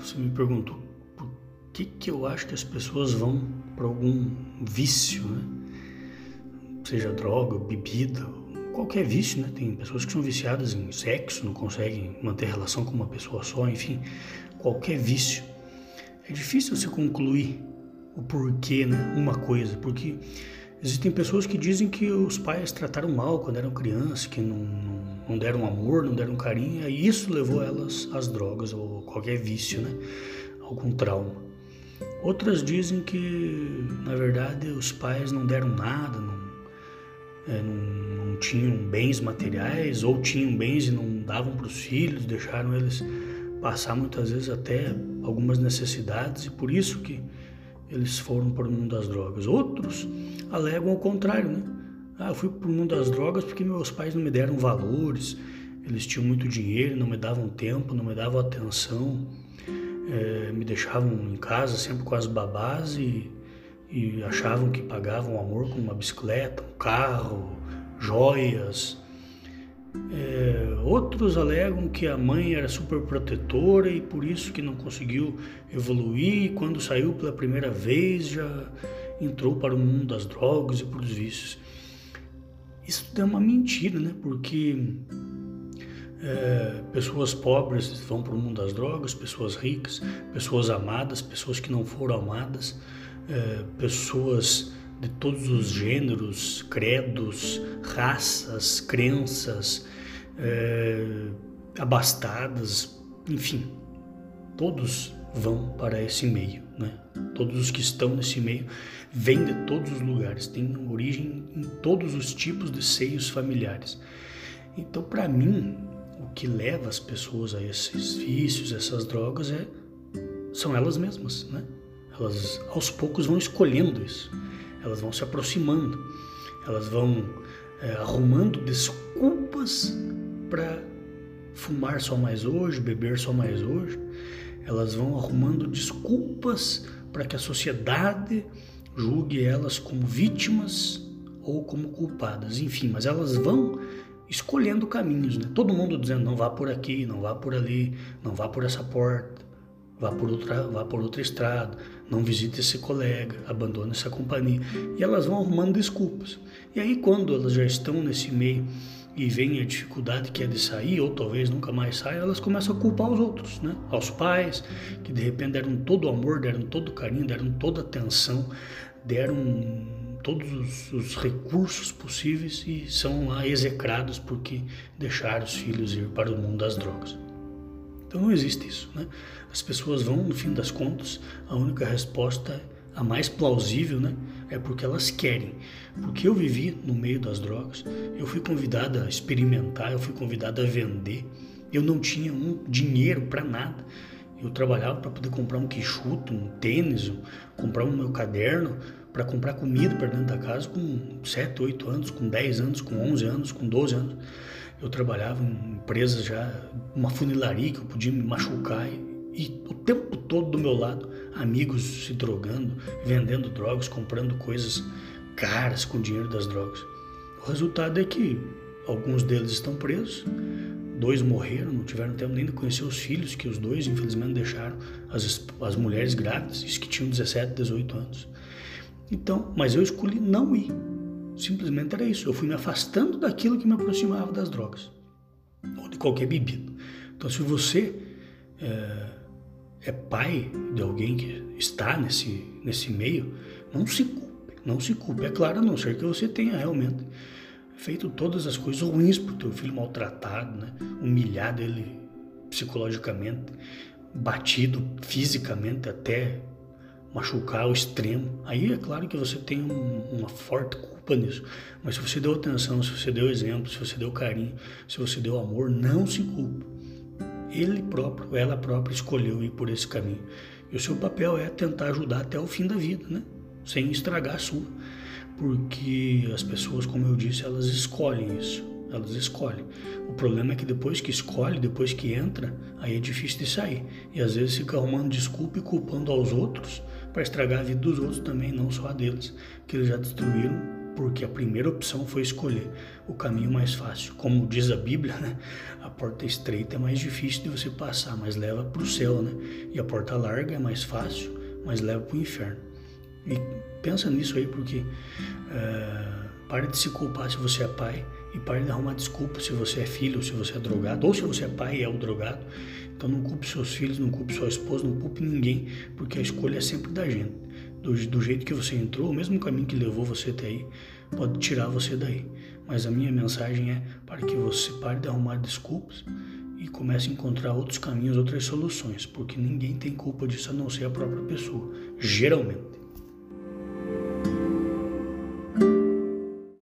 você me perguntou por que, que eu acho que as pessoas vão para algum vício, né? Seja droga, bebida, qualquer vício, né? Tem pessoas que são viciadas em sexo, não conseguem manter relação com uma pessoa só, enfim, qualquer vício. É difícil você concluir o porquê, né? Uma coisa, porque existem pessoas que dizem que os pais trataram mal quando eram crianças, que não, não deram amor, não deram carinho, e isso levou elas às drogas ou qualquer vício, né? Algum trauma. Outras dizem que, na verdade, os pais não deram nada, não, é, não, não tinham bens materiais, ou tinham bens e não davam para os filhos, deixaram eles passar muitas vezes até algumas necessidades, e por isso que eles foram para o mundo das drogas. Outros alegam o contrário, né? Ah, eu fui para o mundo das drogas porque meus pais não me deram valores, eles tinham muito dinheiro, não me davam tempo, não me davam atenção, é, me deixavam em casa sempre com as babás e, e achavam que pagavam amor com uma bicicleta, um carro, joias. É, outros alegam que a mãe era super protetora e por isso que não conseguiu evoluir quando saiu pela primeira vez já entrou para o mundo das drogas e para os vícios. Isso é uma mentira, né? Porque é, pessoas pobres vão para o mundo das drogas, pessoas ricas, pessoas amadas, pessoas que não foram amadas, é, pessoas de todos os gêneros, credos, raças, crenças, é, abastadas, enfim, todos vão para esse meio, né? Todos os que estão nesse meio vêm de todos os lugares, têm origem em todos os tipos de seios familiares. Então, para mim, o que leva as pessoas a esses vícios, essas drogas, é, são elas mesmas, né? Elas aos poucos vão escolhendo isso, elas vão se aproximando, elas vão é, arrumando desculpas para fumar só mais hoje, beber só mais hoje, elas vão arrumando desculpas para que a sociedade julgue elas como vítimas ou como culpadas, enfim, mas elas vão escolhendo caminhos, né? Todo mundo dizendo não vá por aqui, não vá por ali, não vá por essa porta, vá por outra, vá por outra estrada, não visite esse colega, abandone essa companhia. E elas vão arrumando desculpas. E aí quando elas já estão nesse meio e vem a dificuldade que é de sair, ou talvez nunca mais saia, elas começam a culpar os outros, né? Aos pais, que de repente deram todo o amor, deram todo o carinho, deram toda a atenção, deram todos os, os, recursos possíveis e são lá execrados porque deixaram os filhos ir para o mundo das drogas. Então não existe isso, né? As pessoas vão, no fim das contas, a única resposta, a mais plausível, né? É porque elas querem. Porque eu vivi no meio das drogas, eu fui convidado a experimentar, eu fui convidado a vender, eu não tinha um dinheiro para nada. Eu trabalhava para poder comprar um quichuto, um tênis, comprar um meu caderno, para comprar comida para dentro da casa com 7, 8 anos, com 10 anos, com 11 anos, com 12 anos. Eu trabalhava em empresas já, uma funilaria que eu podia me machucar e, e o tempo todo do meu lado, amigos se drogando, vendendo drogas, comprando coisas caras com o dinheiro das drogas. O resultado é que alguns deles estão presos, dois morreram, não tiveram tempo nem de conhecer os filhos, que os dois infelizmente deixaram as, as mulheres grávidas, isso que tinham 17, 18 anos. Então, mas eu escolhi não ir. Simplesmente era isso. Eu fui me afastando daquilo que me aproximava das drogas ou de qualquer bebida. Então, se você é, é pai de alguém que está nesse, nesse meio, não se culpe. Não se culpe. É claro, a não ser que você tenha realmente feito todas as coisas ruins para o teu filho maltratado, né? humilhado ele psicologicamente, batido fisicamente até machucar ao extremo, aí é claro que você tem um, uma forte culpa nisso. Mas se você deu atenção, se você deu exemplo, se você deu carinho, se você deu amor, não se culpa. Ele próprio, ela própria escolheu ir por esse caminho. E o seu papel é tentar ajudar até o fim da vida, né? Sem estragar a sua. Porque as pessoas, como eu disse, elas escolhem isso. Elas escolhem. O problema é que depois que escolhe, depois que entra, aí é difícil de sair. E às vezes fica arrumando desculpa e culpando aos outros para estragar a vida dos outros também, não só a deles, que eles já destruíram porque a primeira opção foi escolher o caminho mais fácil. Como diz a Bíblia, né? a porta estreita é mais difícil de você passar, mas leva para o céu, né? E a porta larga é mais fácil, mas leva para o inferno. E pensa nisso aí, porque uh, pare de se culpar se você é pai e pare de arrumar desculpa se você é filho, ou se você é drogado, ou se você é pai e é o drogado. Então não culpe seus filhos, não culpe sua esposa, não culpe ninguém, porque a escolha é sempre da gente. Do, do jeito que você entrou, o mesmo caminho que levou você até aí, pode tirar você daí. Mas a minha mensagem é para que você pare de arrumar desculpas e comece a encontrar outros caminhos, outras soluções, porque ninguém tem culpa disso a não ser a própria pessoa, geralmente.